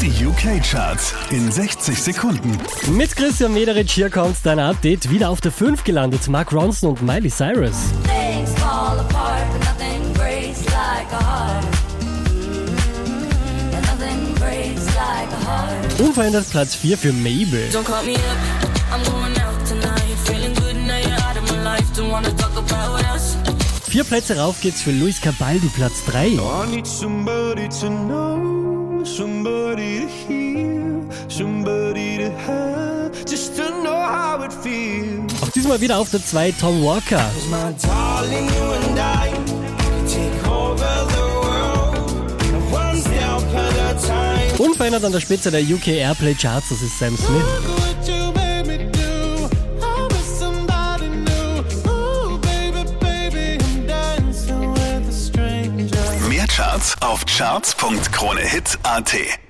Die UK-Charts in 60 Sekunden. Mit Christian Mederich hier kommt dein Update. Wieder auf der 5 gelandet. Mark Ronson und Miley Cyrus. Heart. Unverändert Platz 4 für Mabel. Vier Plätze rauf geht's für Luis Cabal, du Platz 3. Somebody to hear, somebody to have, just to know how it feels. Auch diesmal wieder auf der 2 Tom Walker. Unverändert an der Spitze der UK Airplay Charts, das ist Sam Smith. Auf charts.kronehit.at.